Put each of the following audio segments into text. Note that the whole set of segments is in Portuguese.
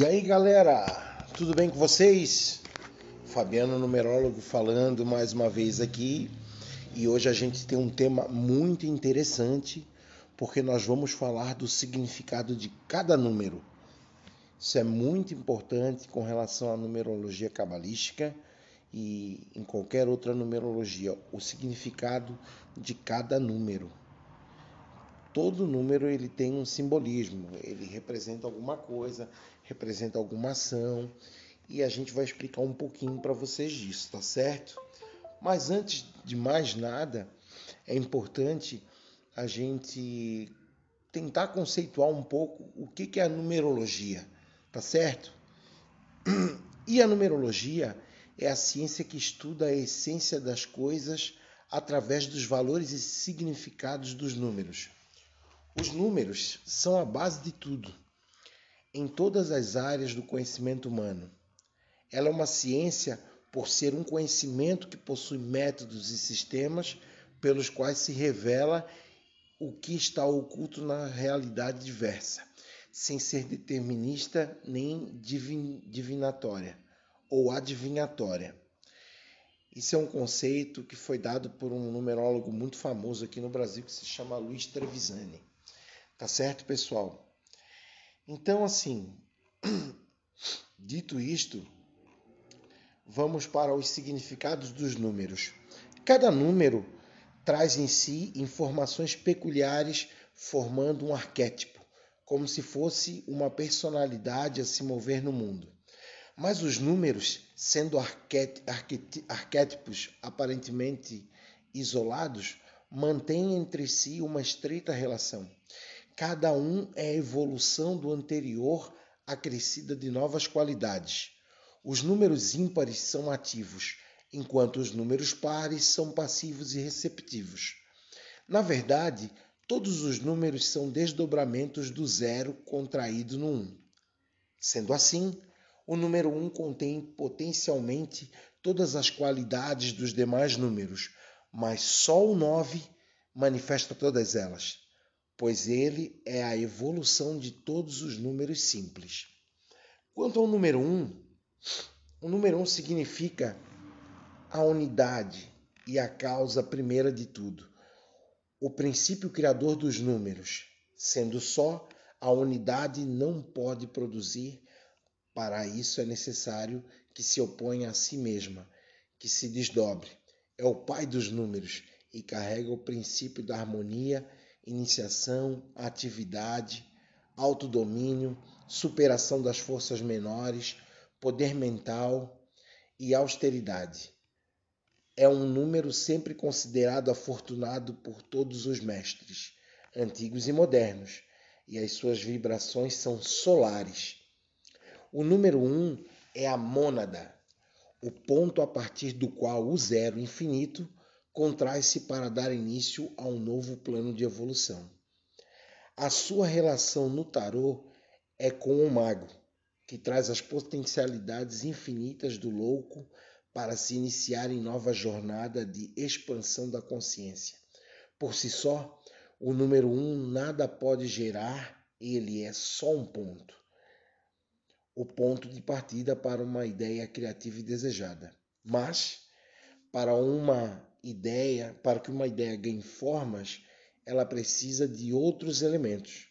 E aí galera, tudo bem com vocês? Fabiano Numerólogo falando mais uma vez aqui e hoje a gente tem um tema muito interessante porque nós vamos falar do significado de cada número. Isso é muito importante com relação à numerologia cabalística e em qualquer outra numerologia, o significado de cada número todo número ele tem um simbolismo, ele representa alguma coisa, representa alguma ação, e a gente vai explicar um pouquinho para vocês disso, tá certo? Mas antes de mais nada, é importante a gente tentar conceituar um pouco o que é a numerologia, tá certo? E a numerologia é a ciência que estuda a essência das coisas através dos valores e significados dos números. Os números são a base de tudo, em todas as áreas do conhecimento humano. Ela é uma ciência por ser um conhecimento que possui métodos e sistemas pelos quais se revela o que está oculto na realidade diversa, sem ser determinista nem divin, divinatória ou adivinhatória. Isso é um conceito que foi dado por um numerólogo muito famoso aqui no Brasil que se chama Luiz Trevisani. Tá certo, pessoal? Então, assim, dito isto, vamos para os significados dos números. Cada número traz em si informações peculiares, formando um arquétipo, como se fosse uma personalidade a se mover no mundo. Mas os números, sendo arquétipos aparentemente isolados, mantêm entre si uma estreita relação. Cada um é a evolução do anterior acrescida de novas qualidades. Os números ímpares são ativos, enquanto os números pares são passivos e receptivos. Na verdade, todos os números são desdobramentos do zero contraído no 1. Um. Sendo assim, o número 1 um contém potencialmente todas as qualidades dos demais números, mas só o 9 manifesta todas elas pois ele é a evolução de todos os números simples. Quanto ao número 1, um, o número 1 um significa a unidade e a causa primeira de tudo, o princípio criador dos números. Sendo só, a unidade não pode produzir, para isso é necessário que se oponha a si mesma, que se desdobre. É o pai dos números e carrega o princípio da harmonia iniciação, atividade, autodomínio, superação das forças menores, poder mental e austeridade. É um número sempre considerado afortunado por todos os mestres, antigos e modernos, e as suas vibrações são solares. O número 1 um é a mônada, o ponto a partir do qual o zero infinito contrai-se para dar início a um novo plano de evolução. A sua relação no tarô é com o mago, que traz as potencialidades infinitas do louco para se iniciar em nova jornada de expansão da consciência. Por si só, o número um nada pode gerar, ele é só um ponto. O ponto de partida para uma ideia criativa e desejada. Mas, para uma ideia, para que uma ideia ganhe formas, ela precisa de outros elementos.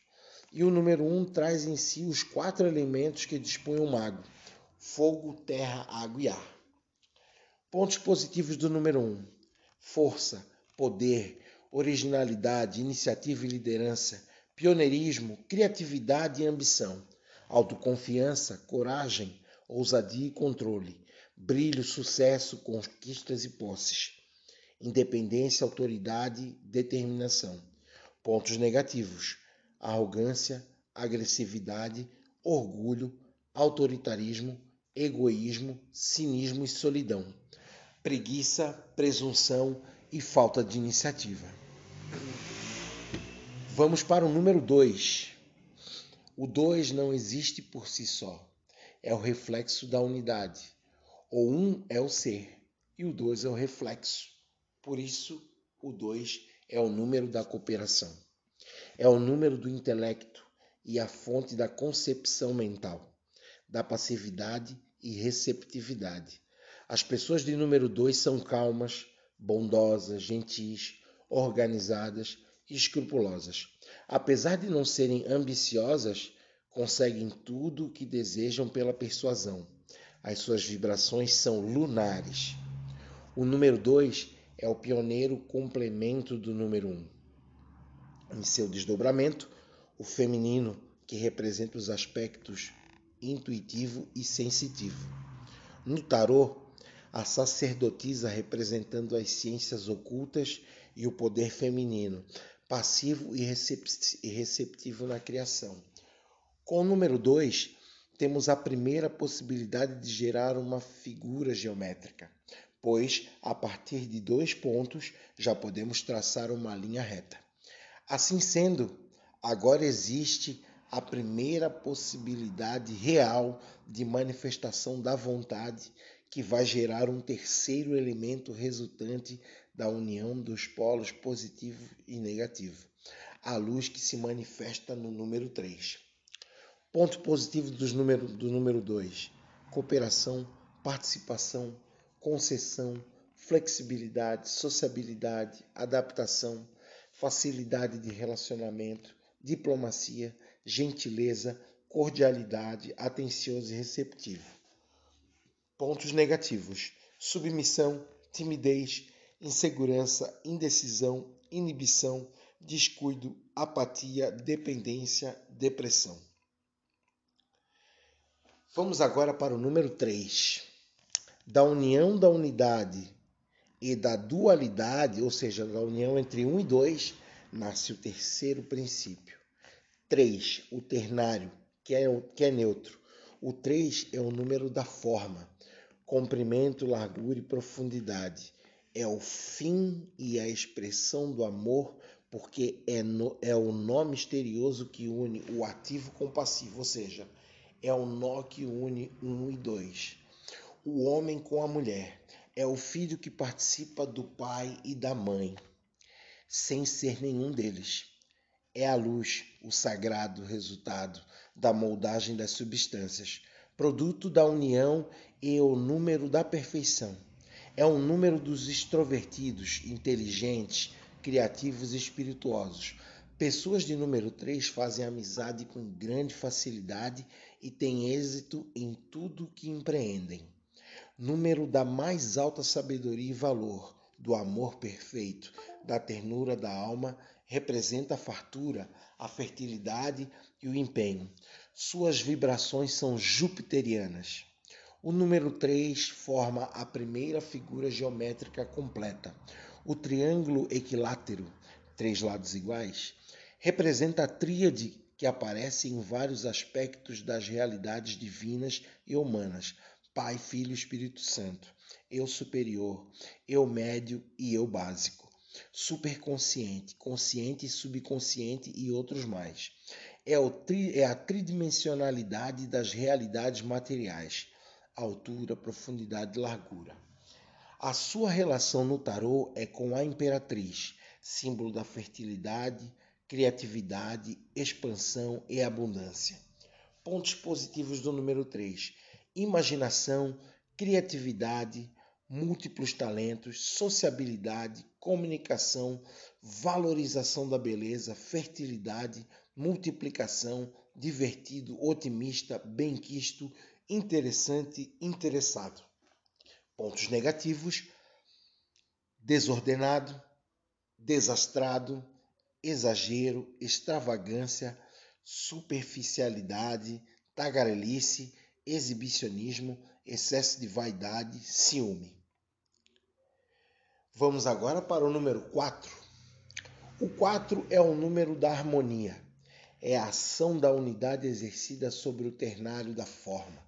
E o número um traz em si os quatro elementos que dispõe o mago: fogo, terra, água e ar. Pontos positivos do número um: força, poder, originalidade, iniciativa e liderança, pioneirismo, criatividade e ambição, autoconfiança, coragem, ousadia e controle, brilho, sucesso, conquistas e posses independência, autoridade, determinação. Pontos negativos: arrogância, agressividade, orgulho, autoritarismo, egoísmo, cinismo e solidão, preguiça, presunção e falta de iniciativa. Vamos para o número 2. O 2 não existe por si só. É o reflexo da unidade. O 1 um é o ser e o 2 é o reflexo. Por isso, o 2 é o número da cooperação. É o número do intelecto e a fonte da concepção mental. da passividade e receptividade. As pessoas de número 2 são calmas, bondosas, gentis, organizadas e escrupulosas. Apesar de não serem ambiciosas, conseguem tudo o que desejam pela persuasão. As suas vibrações são lunares. O número 2 é o pioneiro complemento do número 1. Um. Em seu desdobramento, o feminino, que representa os aspectos intuitivo e sensitivo. No tarô, a sacerdotisa representando as ciências ocultas e o poder feminino, passivo e receptivo na criação. Com o número 2, temos a primeira possibilidade de gerar uma figura geométrica, pois a partir de dois pontos já podemos traçar uma linha reta. Assim sendo, agora existe a primeira possibilidade real de manifestação da vontade que vai gerar um terceiro elemento resultante da união dos polos positivo e negativo, a luz que se manifesta no número 3. Ponto positivo número, do número 2: cooperação, participação, concessão, flexibilidade, sociabilidade, adaptação, facilidade de relacionamento, diplomacia, gentileza, cordialidade, atencioso e receptivo. Pontos negativos: submissão, timidez, insegurança, indecisão, inibição, descuido, apatia, dependência, depressão. Vamos agora para o número 3. Da união da unidade e da dualidade, ou seja, da união entre 1 e 2, nasce o terceiro princípio. 3, o ternário, que é, que é neutro. O 3 é o número da forma, comprimento, largura e profundidade. É o fim e a expressão do amor, porque é, no, é o nó misterioso que une o ativo com o passivo, ou seja, é o nó que une um e dois. O homem com a mulher é o filho que participa do pai e da mãe, sem ser nenhum deles. É a luz, o sagrado resultado da moldagem das substâncias, produto da união e o número da perfeição. É o número dos extrovertidos, inteligentes, criativos e espirituosos. Pessoas de número 3 fazem amizade com grande facilidade e têm êxito em tudo que empreendem. Número da mais alta sabedoria e valor, do amor perfeito, da ternura da alma, representa a fartura, a fertilidade e o empenho. Suas vibrações são jupiterianas. O número 3 forma a primeira figura geométrica completa. O triângulo equilátero, três lados iguais, representa a tríade que aparece em vários aspectos das realidades divinas e humanas: Pai, Filho e Espírito Santo, eu superior, eu médio e eu básico, superconsciente, consciente e subconsciente e outros mais. É, tri, é a tridimensionalidade das realidades materiais: altura, profundidade e largura. A sua relação no tarô é com a imperatriz, símbolo da fertilidade, criatividade, expansão e abundância. Pontos positivos do número 3: imaginação, criatividade, múltiplos talentos, sociabilidade, comunicação, valorização da beleza, fertilidade, multiplicação, divertido, otimista, benquisto, interessante, interessado. Pontos negativos: desordenado, desastrado, exagero, extravagância, superficialidade, tagarelice, exibicionismo, excesso de vaidade, ciúme. Vamos agora para o número 4. O 4 é o número da harmonia, é a ação da unidade exercida sobre o ternário da forma.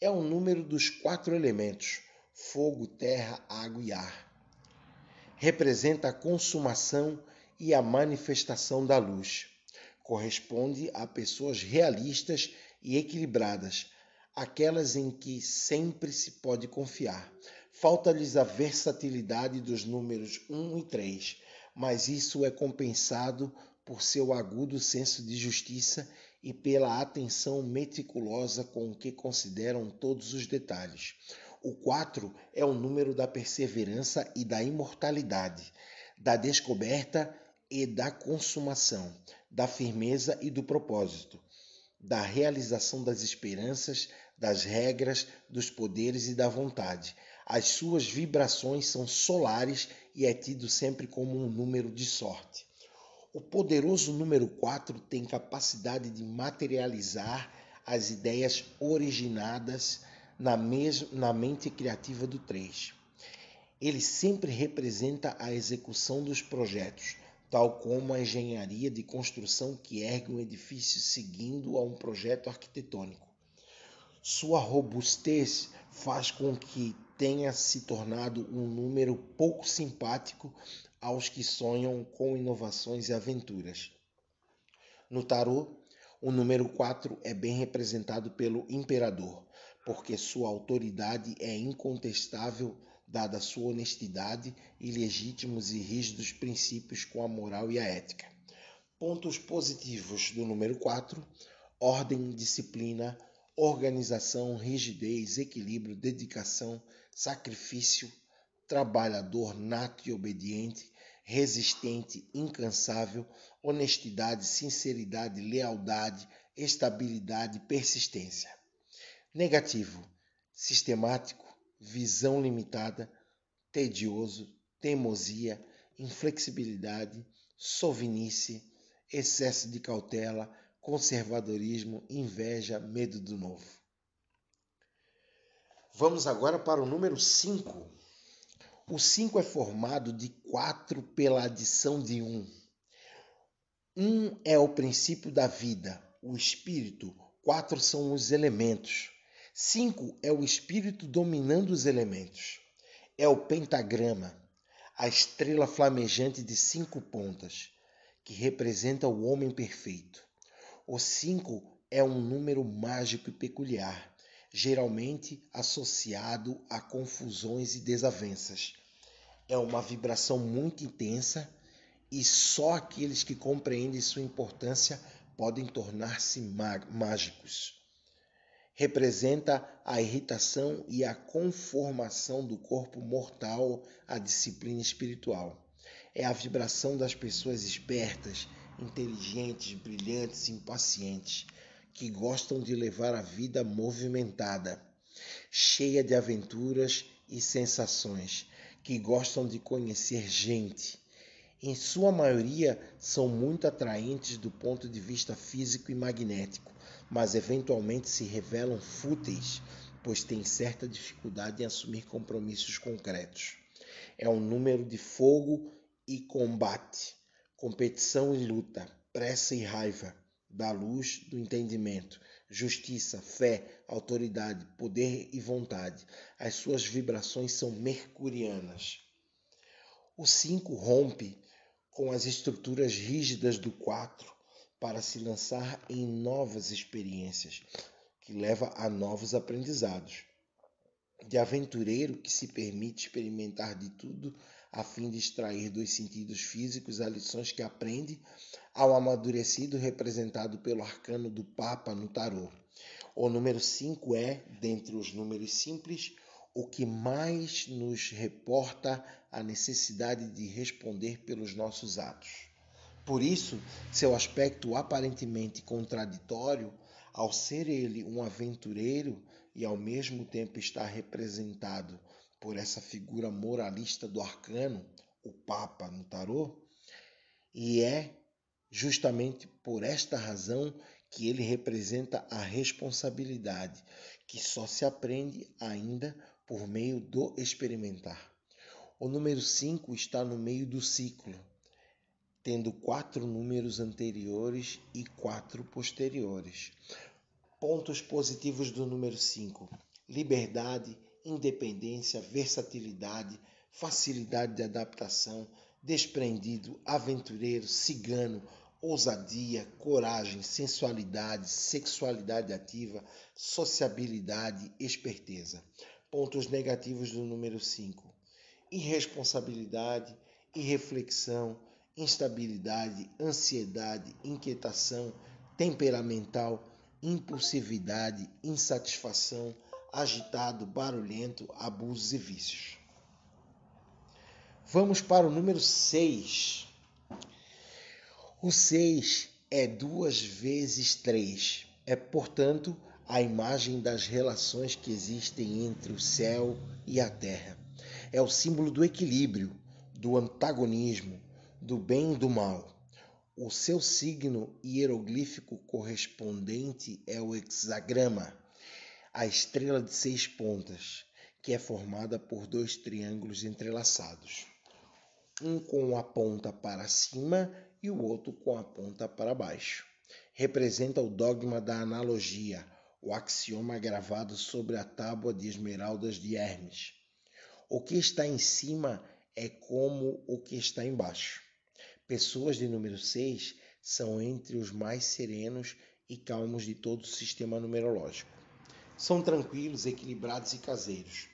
É o número dos quatro elementos: fogo, terra, água e ar. Representa a consumação e a manifestação da luz. Corresponde a pessoas realistas e equilibradas, aquelas em que sempre se pode confiar. Falta-lhes a versatilidade dos números 1 e 3, mas isso é compensado por seu agudo senso de justiça e pela atenção meticulosa com que consideram todos os detalhes. O 4 é o número da perseverança e da imortalidade, da descoberta e da consumação, da firmeza e do propósito, da realização das esperanças, das regras, dos poderes e da vontade. As suas vibrações são solares e é tido sempre como um número de sorte. O poderoso número 4 tem capacidade de materializar as ideias originadas na, na mente criativa do 3. Ele sempre representa a execução dos projetos, tal como a engenharia de construção que ergue um edifício seguindo a um projeto arquitetônico. Sua robustez faz com que tenha se tornado um número pouco simpático aos que sonham com inovações e aventuras. No tarô, o número 4 é bem representado pelo imperador, porque sua autoridade é incontestável dada sua honestidade e legítimos e rígidos princípios com a moral e a ética. Pontos positivos do número 4: ordem, disciplina, organização, rigidez, equilíbrio, dedicação, sacrifício, trabalhador nato e obediente, resistente, incansável, honestidade, sinceridade, lealdade, estabilidade, persistência. Negativo, sistemático, visão limitada, tedioso, teimosia, inflexibilidade, sovinice, excesso de cautela, conservadorismo, inveja, medo do novo. Vamos agora para o número 5. O 5 é formado de 4 pela adição de 1. Um. 1 um é o princípio da vida, o espírito, 4 são os elementos. 5 é o espírito dominando os elementos. É o pentagrama, a estrela flamejante de cinco pontas, que representa o homem perfeito. O 5 é um número mágico e peculiar, geralmente associado a confusões e desavenças. É uma vibração muito intensa e só aqueles que compreendem sua importância podem tornar-se mágicos. Representa a irritação e a conformação do corpo mortal à disciplina espiritual. É a vibração das pessoas espertas, inteligentes, brilhantes, impacientes, que gostam de levar a vida movimentada, cheia de aventuras e sensações, que gostam de conhecer gente. Em sua maioria, são muito atraentes do ponto de vista físico e magnético, mas eventualmente se revelam fúteis, pois têm certa dificuldade em assumir compromissos concretos. É um número de fogo e combate, competição e luta, pressa e raiva, da luz do entendimento, justiça, fé, autoridade, poder e vontade. As suas vibrações são mercurianas. O 5 rompe com as estruturas rígidas do 4 para se lançar em novas experiências, que leva a novos aprendizados. De aventureiro que se permite experimentar de tudo a fim de extrair dos sentidos físicos as lições que aprende, ao amadurecido representado pelo arcano do Papa no tarô. O número 5 é, dentre os números simples, o que mais nos reporta a necessidade de responder pelos nossos atos. Por isso, seu aspecto aparentemente contraditório, ao ser ele um aventureiro e ao mesmo tempo estar representado por essa figura moralista do arcano, o Papa no tarô, e é justamente por esta razão que ele representa a responsabilidade, que só se aprende ainda por meio do experimentar. O número 5 está no meio do ciclo, tendo quatro números anteriores e quatro posteriores. Pontos positivos do número 5: liberdade, independência, versatilidade, facilidade de adaptação, desprendido, aventureiro, cigano, ousadia, coragem, sensualidade, sexualidade ativa, sociabilidade, esperteza. Pontos negativos do número 5: irresponsabilidade, irreflexão, instabilidade, ansiedade, inquietação, temperamental, impulsividade, insatisfação, agitado, barulhento, abusos e vícios. Vamos para o número 6. O 6 é duas vezes 3. É, portanto, a imagem das relações que existem entre o céu e a terra. É o símbolo do equilíbrio, do antagonismo, do bem e do mal. O seu signo hieroglífico correspondente é o hexagrama, a estrela de seis pontas, que é formada por dois triângulos entrelaçados, um com a ponta para cima e o outro com a ponta para baixo. Representa o dogma da analogia, o axioma gravado sobre a tábua de esmeraldas de Hermes. O que está em cima é como o que está embaixo. Pessoas de número 6 são entre os mais serenos e calmos de todo o sistema numerológico. São tranquilos, equilibrados e caseiros.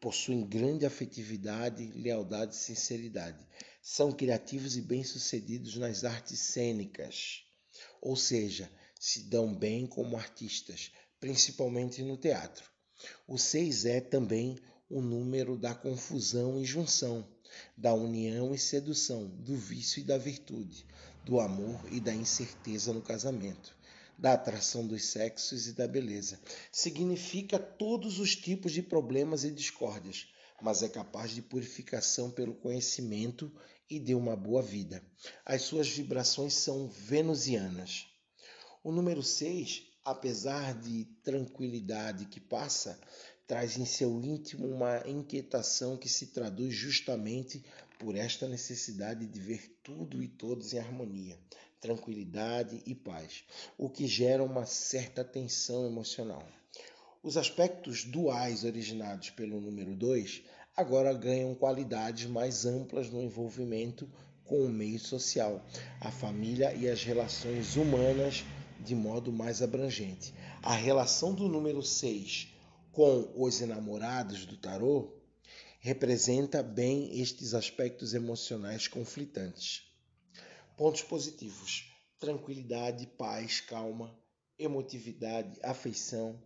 Possuem grande afetividade, lealdade e sinceridade. São criativos e bem-sucedidos nas artes cênicas, ou seja, se dão bem como artistas, principalmente no teatro. O 6 é também o número da confusão e junção, da união e sedução, do vício e da virtude, do amor e da incerteza no casamento, da atração dos sexos e da beleza. Significa todos os tipos de problemas e discórdias, mas é capaz de purificação pelo conhecimento e de uma boa vida. As suas vibrações são venusianas. O número 6 apesar de tranquilidade que passa, traz em seu íntimo uma inquietação que se traduz justamente por esta necessidade de ver tudo e todos em harmonia, tranquilidade e paz, o que gera uma certa tensão emocional. Os aspectos duais originados pelo número 2 agora ganham qualidades mais amplas no envolvimento com o meio social, a família e as relações humanas de modo mais abrangente. A relação do número 6 com os enamorados do tarô representa bem estes aspectos emocionais conflitantes. Pontos positivos: tranquilidade, paz, calma, emotividade, afeição,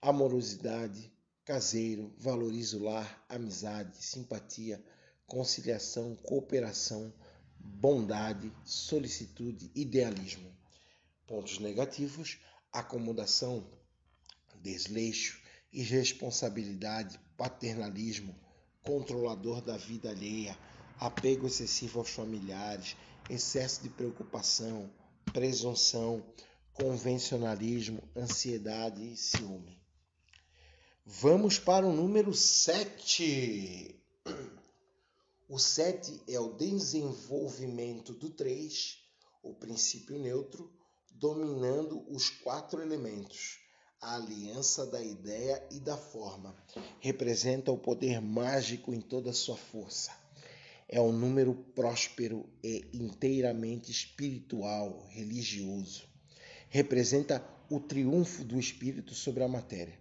amorosidade, caseiro, valoriza o lar, amizade, simpatia, conciliação, cooperação, bondade, solicitude, idealismo. Pontos negativos: acomodação, desleixo, irresponsabilidade, paternalismo, controlador da vida alheia, apego excessivo aos familiares, excesso de preocupação, presunção, convencionalismo, ansiedade e ciúme. Vamos para o número 7. O 7 é o desenvolvimento do 3, o princípio neutro, dominando os quatro elementos. A aliança da ideia e da forma representa o poder mágico em toda a sua força. É um número próspero e inteiramente espiritual, religioso. Representa o triunfo do espírito sobre a matéria.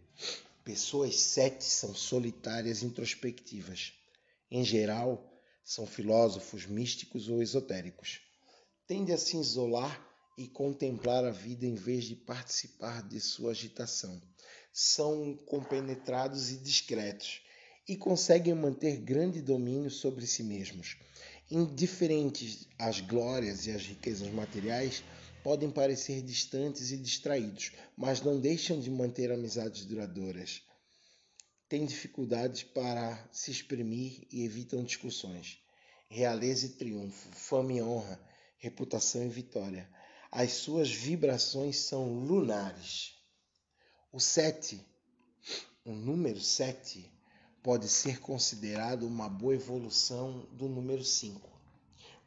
Pessoas sete são solitárias introspectivas. Em geral, são filósofos místicos ou esotéricos. Tende a se isolar e contemplar a vida em vez de participar de sua agitação. São compenetrados e discretos e conseguem manter grande domínio sobre si mesmos. Indiferentes às glórias e às riquezas materiais, podem parecer distantes e distraídos, mas não deixam de manter amizades duradouras. Têm dificuldades para se exprimir e evitam discussões. Realeza e triunfo, fama e honra, reputação e vitória as suas vibrações são lunares. O 7, o número 7, pode ser considerado uma boa evolução do número 5.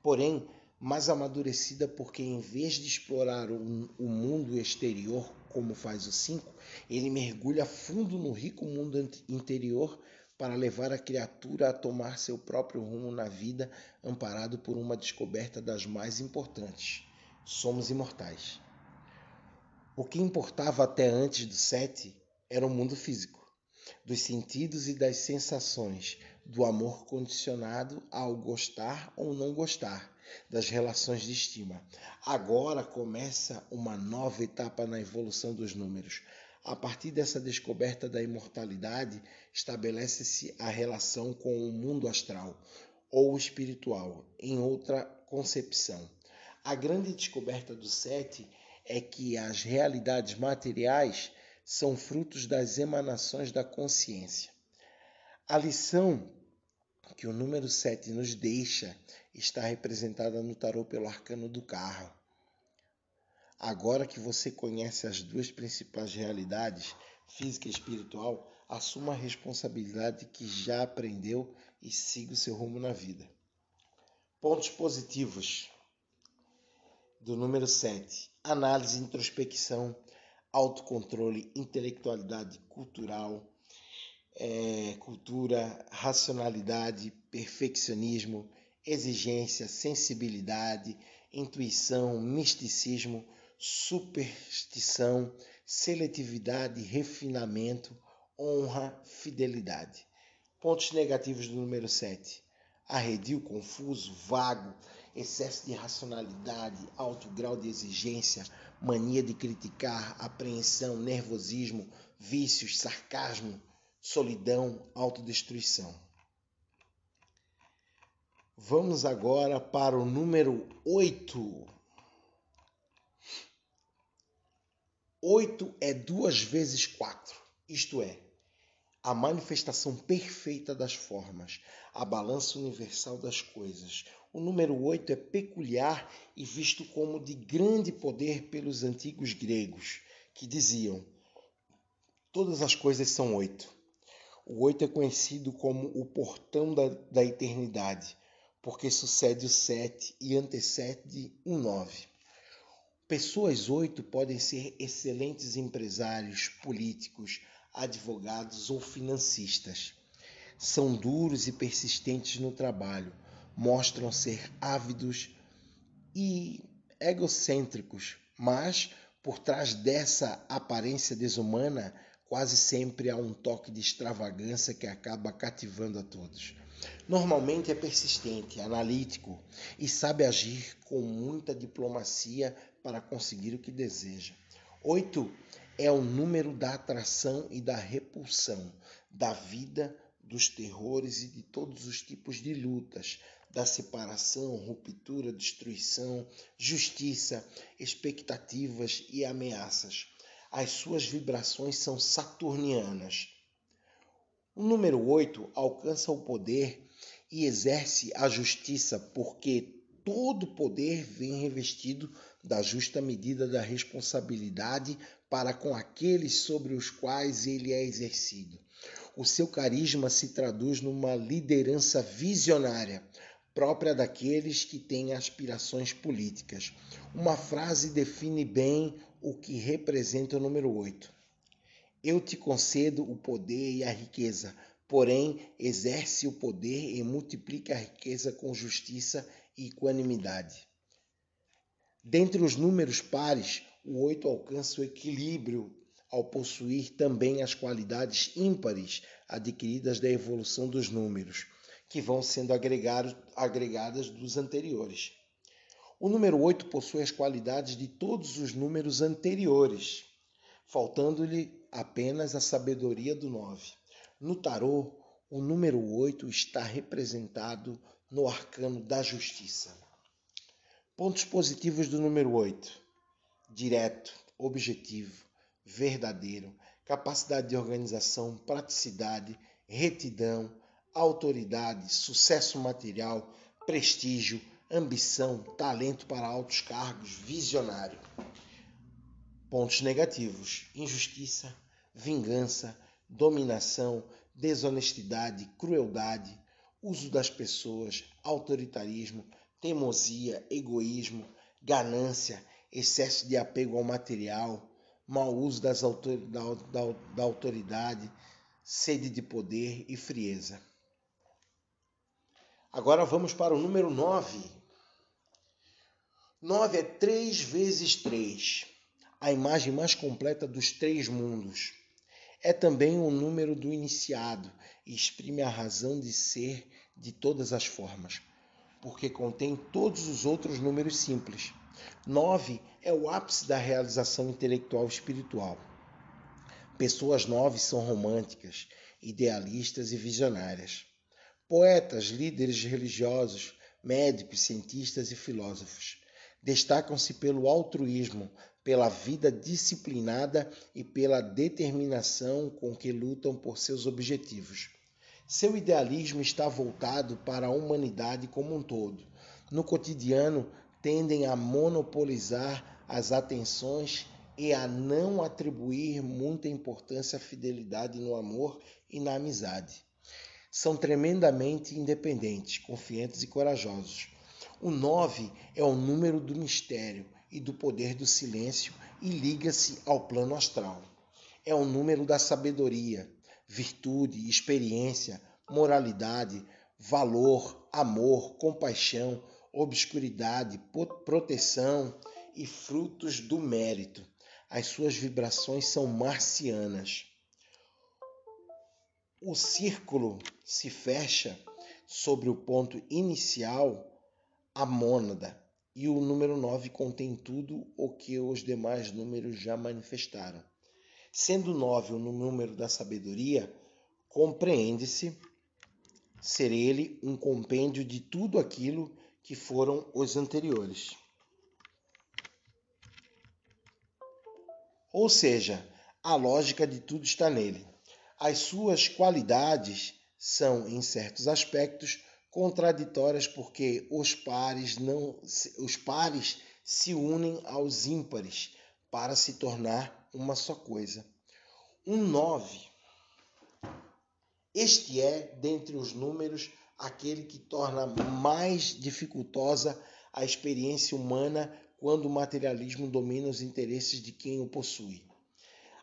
Porém, mais amadurecida porque em vez de explorar o, mundo exterior como faz o 5, ele mergulha fundo no rico mundo interior para levar a criatura a tomar seu próprio rumo na vida, amparado por uma descoberta das mais importantes, somos imortais. O que importava até antes do sete era o mundo físico, dos sentidos e das sensações, do amor condicionado ao gostar ou não gostar, das relações de estima. Agora começa uma nova etapa na evolução dos números. A partir dessa descoberta da imortalidade, estabelece-se a relação com o mundo astral ou espiritual, em outra concepção. A grande descoberta do sete é que as realidades materiais são frutos das emanações da consciência. A lição que o número 7 nos deixa está representada no tarô pelo arcano do carro. Agora que você conhece as duas principais realidades, física e espiritual, assuma a responsabilidade que já aprendeu e siga o seu rumo na vida. Pontos positivos do número 7: análise, introspecção, autocontrole, intelectualidade cultural, é, cultura, racionalidade, perfeccionismo, exigência, sensibilidade, intuição, misticismo, superstição, seletividade, refinamento, honra, fidelidade. Pontos negativos do número 7. Arredio confuso, vago, excesso de racionalidade, alto grau de exigência, mania de criticar, apreensão, nervosismo, vícios, sarcasmo, solidão, autodestruição. Vamos agora para o número 8. 8 é duas vezes 4, isto é, a manifestação perfeita das formas, a balança universal das coisas. O número 8 é peculiar e visto como de grande poder pelos antigos gregos, que diziam: todas as coisas são oito. O oito é conhecido como o portão da, da eternidade, porque sucede o sete e antecede o nove. Pessoas oito podem ser excelentes empresários, políticos, advogados ou financistas. São duros e persistentes no trabalho, mostram ser ávidos e egocêntricos, mas por trás dessa aparência desumana quase sempre há um toque de extravagância que acaba cativando a todos. Normalmente é persistente, analítico e sabe agir com muita diplomacia para conseguir o que deseja. Oito é o número da atração e da repulsão, da vida, dos terrores e de todos os tipos de lutas, da separação, ruptura, destruição, justiça, expectativas e ameaças as suas vibrações são saturnianas. O número 8 alcança o poder e exerce a justiça, porque todo poder vem revestido da justa medida da responsabilidade para com aqueles sobre os quais ele é exercido. O seu carisma se traduz numa liderança visionária, própria daqueles que têm aspirações políticas. Uma frase define bem o que representa o número 8. Eu te concedo o poder e a riqueza, porém exerce o poder e multiplica a riqueza com justiça e equanimidade. Dentre os números pares, o 8 alcança o equilíbrio ao possuir também as qualidades ímpares adquiridas da evolução dos números, que vão sendo agregadas dos anteriores. O número 8 possui as qualidades de todos os números anteriores, faltando-lhe apenas a sabedoria do 9. No tarô, o número 8 está representado no arcano da justiça. Pontos positivos do número 8: direto, objetivo, verdadeiro, capacidade de organização, praticidade, retidão, autoridade, sucesso material, prestígio, ambição, talento para altos cargos, visionário. Pontos negativos: injustiça, vingança, dominação, desonestidade, crueldade, uso das pessoas, autoritarismo, teimosia, egoísmo, ganância, excesso de apego ao material, mau uso das autor da, da, da autoridade, sede de poder e frieza. Agora vamos para o número 9. 9 é 3 vezes 3, a imagem mais completa dos três mundos. É também o número do iniciado e exprime a razão de ser de todas as formas. porque contém todos os outros números simples. 9 é o ápice da realização intelectual e espiritual. Pessoas nove são românticas, idealistas e visionárias. Poetas, líderes religiosos, médicos, cientistas e filósofos destacam-se pelo altruísmo, pela vida disciplinada e pela determinação com que lutam por seus objetivos. Seu idealismo está voltado para a humanidade como um todo. No cotidiano, tendem a monopolizar as atenções e a não atribuir muita importância à fidelidade no amor e na amizade. São tremendamente independentes, confiantes e corajosos. O 9 é o número do mistério e do poder do silêncio e liga-se ao plano astral. É o número da sabedoria, virtude, experiência, moralidade, valor, amor, compaixão, obscuridade, proteção e frutos do mérito. As suas vibrações são marcianas. O círculo se fecha sobre o ponto inicial, a mônada, e o número 9 contém tudo o que os demais números já manifestaram. Sendo 9 o número da sabedoria, compreende-se ser ele um compêndio de tudo aquilo que foram os anteriores. Ou seja, a lógica de tudo está nele. As suas qualidades são, em certos aspectos, contraditórias porque os pares não os pares se unem aos ímpares para se tornar uma só coisa um 9. Este é, dentre os números, aquele que torna mais dificultosa a experiência humana quando o materialismo domina os interesses de quem o possui.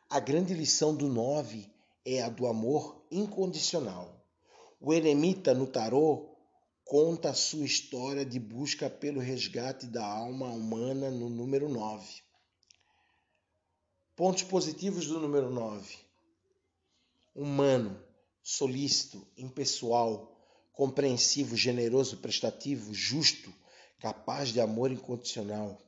A grande lição do 9 é a do amor incondicional. O eremita no tarô conta a sua história de busca pelo resgate da alma humana no número 9. Pontos positivos do número 9. Humano, solícito, impessoal, compreensivo, generoso, prestativo, justo, capaz de amor incondicional,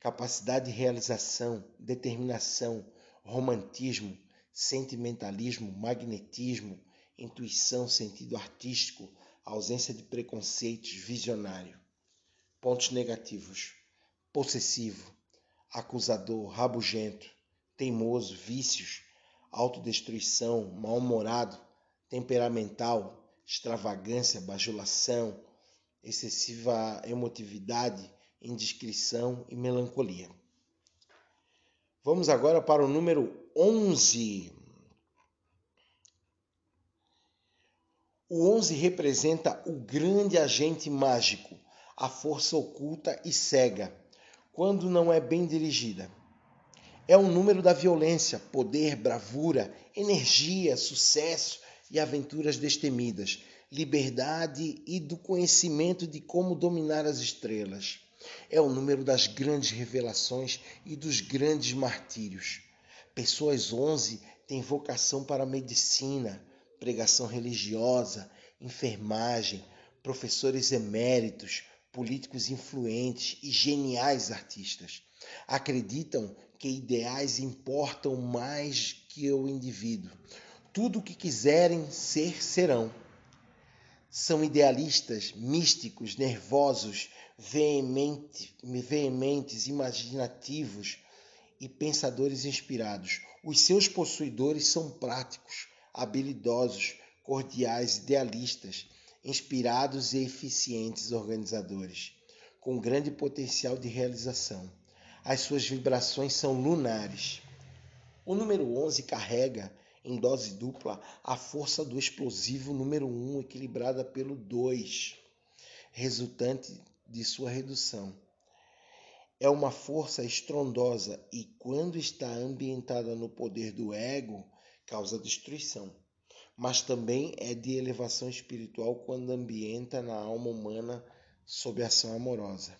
capacidade de realização, determinação, romantismo, sentimentalismo, magnetismo, intuição, sentido artístico, ausência de preconceitos, visionário. Pontos negativos: possessivo, acusador, rabugento, teimoso, vícios, autodestruição, mal-humorado, temperamental, extravagância, bajulação, excessiva emotividade, indiscrição e melancolia. Vamos agora para o número 11. O 11 representa o grande agente mágico, a força oculta e cega, quando não é bem dirigida. É o número da violência, poder, bravura, energia, sucesso e aventuras destemidas, liberdade e do conhecimento de como dominar as estrelas. É o número das grandes revelações e dos grandes martírios. Pessoas 11 têm vocação para medicina, pregação religiosa, enfermagem, professores eméritos, políticos influentes e geniais artistas. Acreditam que ideais importam mais que o indivíduo. Tudo o que quiserem ser, serão. São idealistas, místicos, nervosos, veemente, veementes, imaginativos e pensadores inspirados. Os seus possuidores são práticos, habilidosos, cordiais, idealistas, inspirados e eficientes organizadores, com grande potencial de realização as suas vibrações são lunares. O número 11 carrega, em dose dupla, a força do explosivo número 1 equilibrada pelo 2, resultante de sua redução. É uma força estrondosa e, quando está ambientada no poder do ego, causa destruição. Mas também é de elevação espiritual quando ambienta na alma humana sob ação amorosa.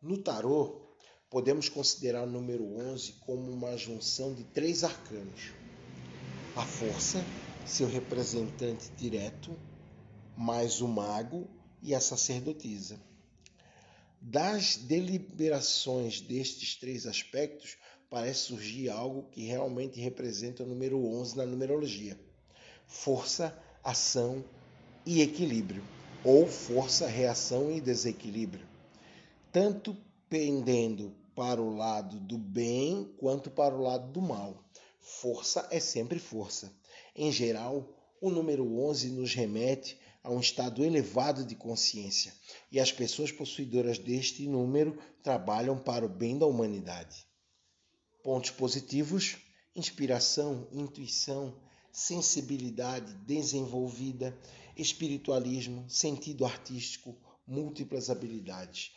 No tarô, podemos considerar o número 11 como uma junção de três arcanos: a força, seu representante direto, mais o mago e a sacerdotisa. Das deliberações destes três aspectos, parece surgir algo que realmente representa o número 11 na numerologia: força, ação e equilíbrio, ou força, reação e desequilíbrio, tanto pendendo para o lado do bem quanto para o lado do mal. Força é sempre força. Em geral, o número 11 nos remete a um estado elevado de consciência, e as pessoas possuidoras deste número trabalham para o bem da humanidade. Pontos positivos: inspiração, intuição, sensibilidade desenvolvida, espiritualismo, sentido artístico, múltiplas habilidades.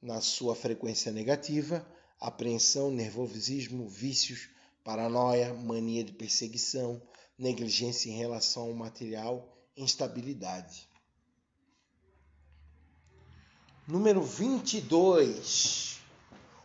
Na sua frequência negativa, apreensão, nervosismo, vícios, paranoia, mania de perseguição, negligência em relação ao material, instabilidade. Número 22.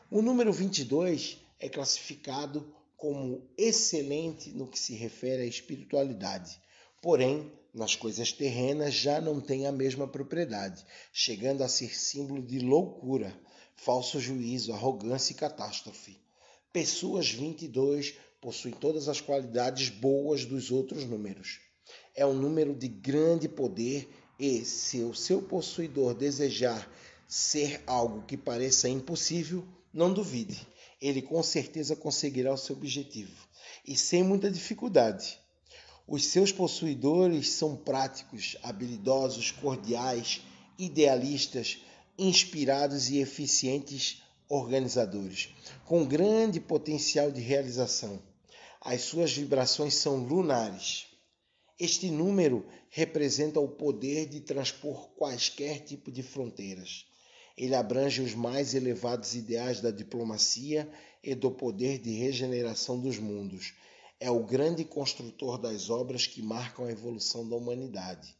O número 22 é classificado como excelente no que se refere à espiritualidade, porém, nas coisas terrenas já não tem a mesma propriedade, chegando a ser símbolo de loucura, falso juízo, arrogância e catástrofe. Pessoas 22 possuem todas as qualidades boas dos outros números. É um número de grande poder e, se o seu possuidor desejar ser algo que pareça impossível, não duvide, ele com certeza conseguirá o seu objetivo e sem muita dificuldade. Os seus possuidores são práticos, habilidosos, cordiais, idealistas, inspirados e eficientes organizadores, com grande potencial de realização. As suas vibrações são lunares. Este número representa o poder de transpor quaisquer tipo de fronteiras. Ele abrange os mais elevados ideais da diplomacia e do poder de regeneração dos mundos. É o grande construtor das obras que marcam a evolução da humanidade.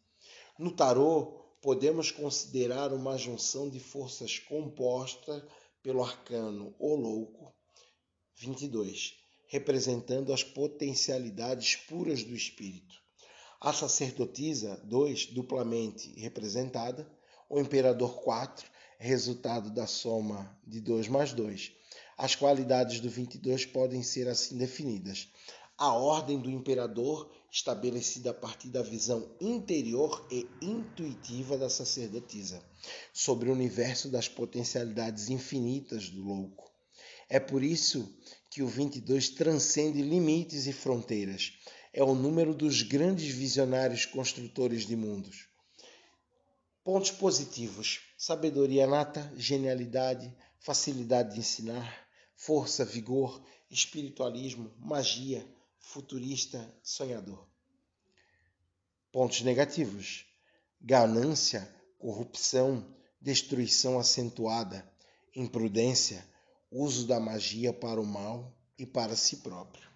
No tarô, podemos considerar uma junção de forças composta pelo arcano O Louco 22, representando as potencialidades puras do espírito. A sacerdotisa 2, duplamente representada, o imperador 4, resultado da soma de 2 mais 2. As qualidades do 22 podem ser assim definidas: a ordem do imperador, estabelecida a partir da visão interior e intuitiva da sacerdotisa, sobre o universo das potencialidades infinitas do louco. É por isso que o 22 transcende limites e fronteiras. É o número dos grandes visionários construtores de mundos. Pontos positivos: sabedoria nata, genialidade, facilidade de ensinar, força, vigor, espiritualismo, magia, futurista, sonhador. Pontos negativos: ganância, corrupção, destruição acentuada, imprudência, uso da magia para o mal e para si próprio.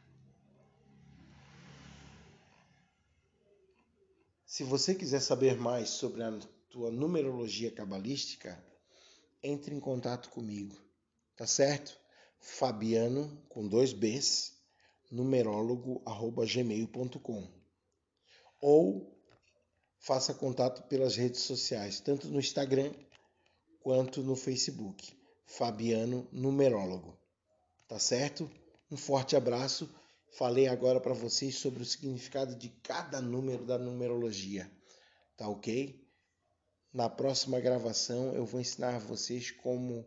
Se você quiser saber mais sobre a tua numerologia cabalística, entre em contato comigo, tá certo? Fabiano com dois B's, numerólogo@gmail.com. Ou faça contato pelas redes sociais, tanto no Instagram quanto no Facebook. Fabiano Numerólogo. Tá certo? Um forte abraço. Falei agora para vocês sobre o significado de cada número da numerologia. Tá ok? Na próxima gravação eu vou ensinar vocês como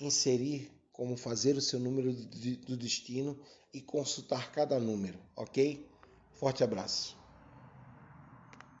inserir, como fazer o seu número do destino e consultar cada número, ok? Forte abraço.